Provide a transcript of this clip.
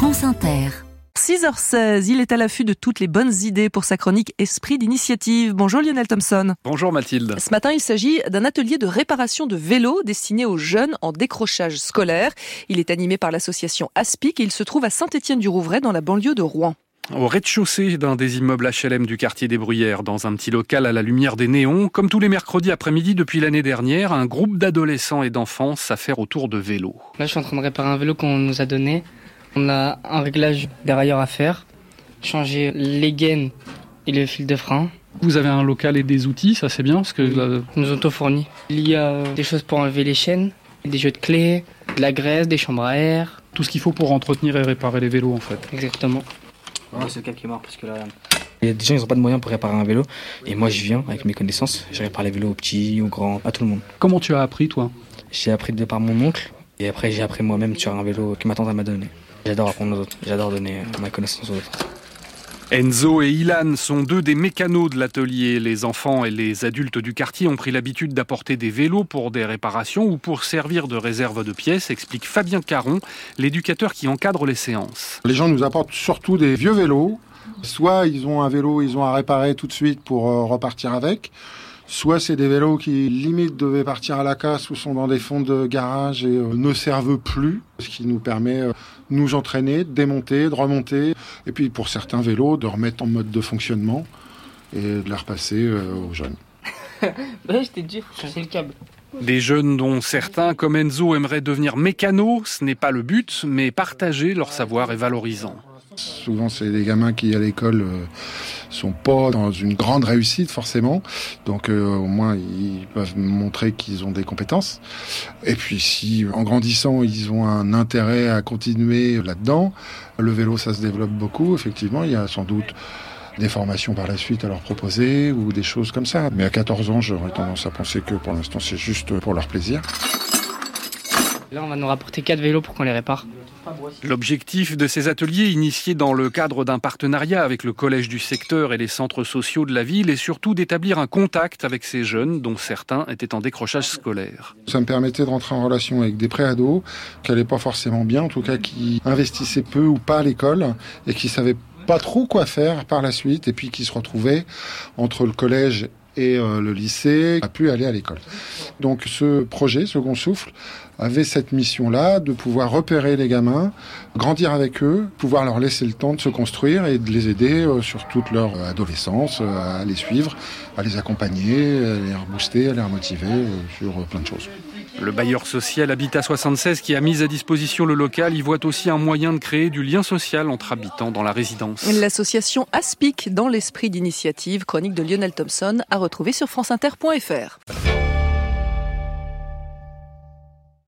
France Inter. 6h16, il est à l'affût de toutes les bonnes idées pour sa chronique Esprit d'initiative. Bonjour Lionel Thompson. Bonjour Mathilde. Ce matin, il s'agit d'un atelier de réparation de vélos destiné aux jeunes en décrochage scolaire. Il est animé par l'association Aspic et il se trouve à Saint-Étienne-du-Rouvray dans la banlieue de Rouen. Au rez-de-chaussée d'un des immeubles HLM du quartier des Bruyères, dans un petit local à la lumière des néons, comme tous les mercredis après-midi depuis l'année dernière, un groupe d'adolescents et d'enfants s'affaire autour de vélos. Là, je suis en train de réparer un vélo qu'on nous a donné. On a un réglage derrière à faire, changer les gaines et le fil de frein. Vous avez un local et des outils, ça c'est bien parce que Ils nous ont tout fourni. Il y a des choses pour enlever les chaînes, des jeux de clés, de la graisse, des chambres à air. tout ce qu'il faut pour entretenir et réparer les vélos en fait. Exactement. Voilà, c'est le qui est mort parce que là, il y a des gens qui n'ont pas de moyens pour réparer un vélo. Et moi, je viens avec mes connaissances. Je répare les vélos aux petits, aux grands, à tout le monde. Comment tu as appris toi? J'ai appris de par mon oncle. Et après, j'ai appris moi-même sur un vélo que ma tante m'a donné. J'adore apprendre aux autres. J'adore donner euh, ma connaissance aux autres. Enzo et Ilan sont deux des mécanos de l'atelier. Les enfants et les adultes du quartier ont pris l'habitude d'apporter des vélos pour des réparations ou pour servir de réserve de pièces, explique Fabien Caron, l'éducateur qui encadre les séances. Les gens nous apportent surtout des vieux vélos. Soit ils ont un vélo, ils ont à réparer tout de suite pour euh, repartir avec. Soit c'est des vélos qui limite devaient partir à la casse ou sont dans des fonds de garage et euh, ne servent plus, ce qui nous permet euh, de nous entraîner, de démonter, de remonter, et puis pour certains vélos de remettre en mode de fonctionnement et de les repasser euh, aux jeunes. Ouais, je t'ai dit, faut changer le câble. Des jeunes dont certains, comme Enzo, aimeraient devenir mécanos, ce n'est pas le but, mais partager leur savoir est valorisant. Souvent, c'est des gamins qui, à l'école, euh, sont pas dans une grande réussite, forcément. Donc, euh, au moins, ils peuvent montrer qu'ils ont des compétences. Et puis, si, en grandissant, ils ont un intérêt à continuer là-dedans, le vélo, ça se développe beaucoup. Effectivement, il y a sans doute des formations par la suite à leur proposer ou des choses comme ça. Mais à 14 ans, j'aurais tendance à penser que pour l'instant, c'est juste pour leur plaisir. Là, on va nous rapporter 4 vélos pour qu'on les répare. L'objectif de ces ateliers, initiés dans le cadre d'un partenariat avec le collège du secteur et les centres sociaux de la ville, est surtout d'établir un contact avec ces jeunes, dont certains étaient en décrochage scolaire. Ça me permettait de rentrer en relation avec des préados qui n'allaient pas forcément bien, en tout cas qui investissaient peu ou pas à l'école et qui savaient pas trop quoi faire par la suite et puis qui se retrouvaient entre le collège et euh, le lycée a pu aller à l'école. Donc ce projet, Second Souffle, avait cette mission-là de pouvoir repérer les gamins, grandir avec eux, pouvoir leur laisser le temps de se construire et de les aider euh, sur toute leur euh, adolescence, euh, à les suivre, à les accompagner, à les rebooster, à les remotiver euh, sur euh, plein de choses. Le bailleur social Habitat 76, qui a mis à disposition le local, y voit aussi un moyen de créer du lien social entre habitants dans la résidence. L'association Aspic dans l'esprit d'initiative, chronique de Lionel Thompson, à retrouver sur franceinter.fr.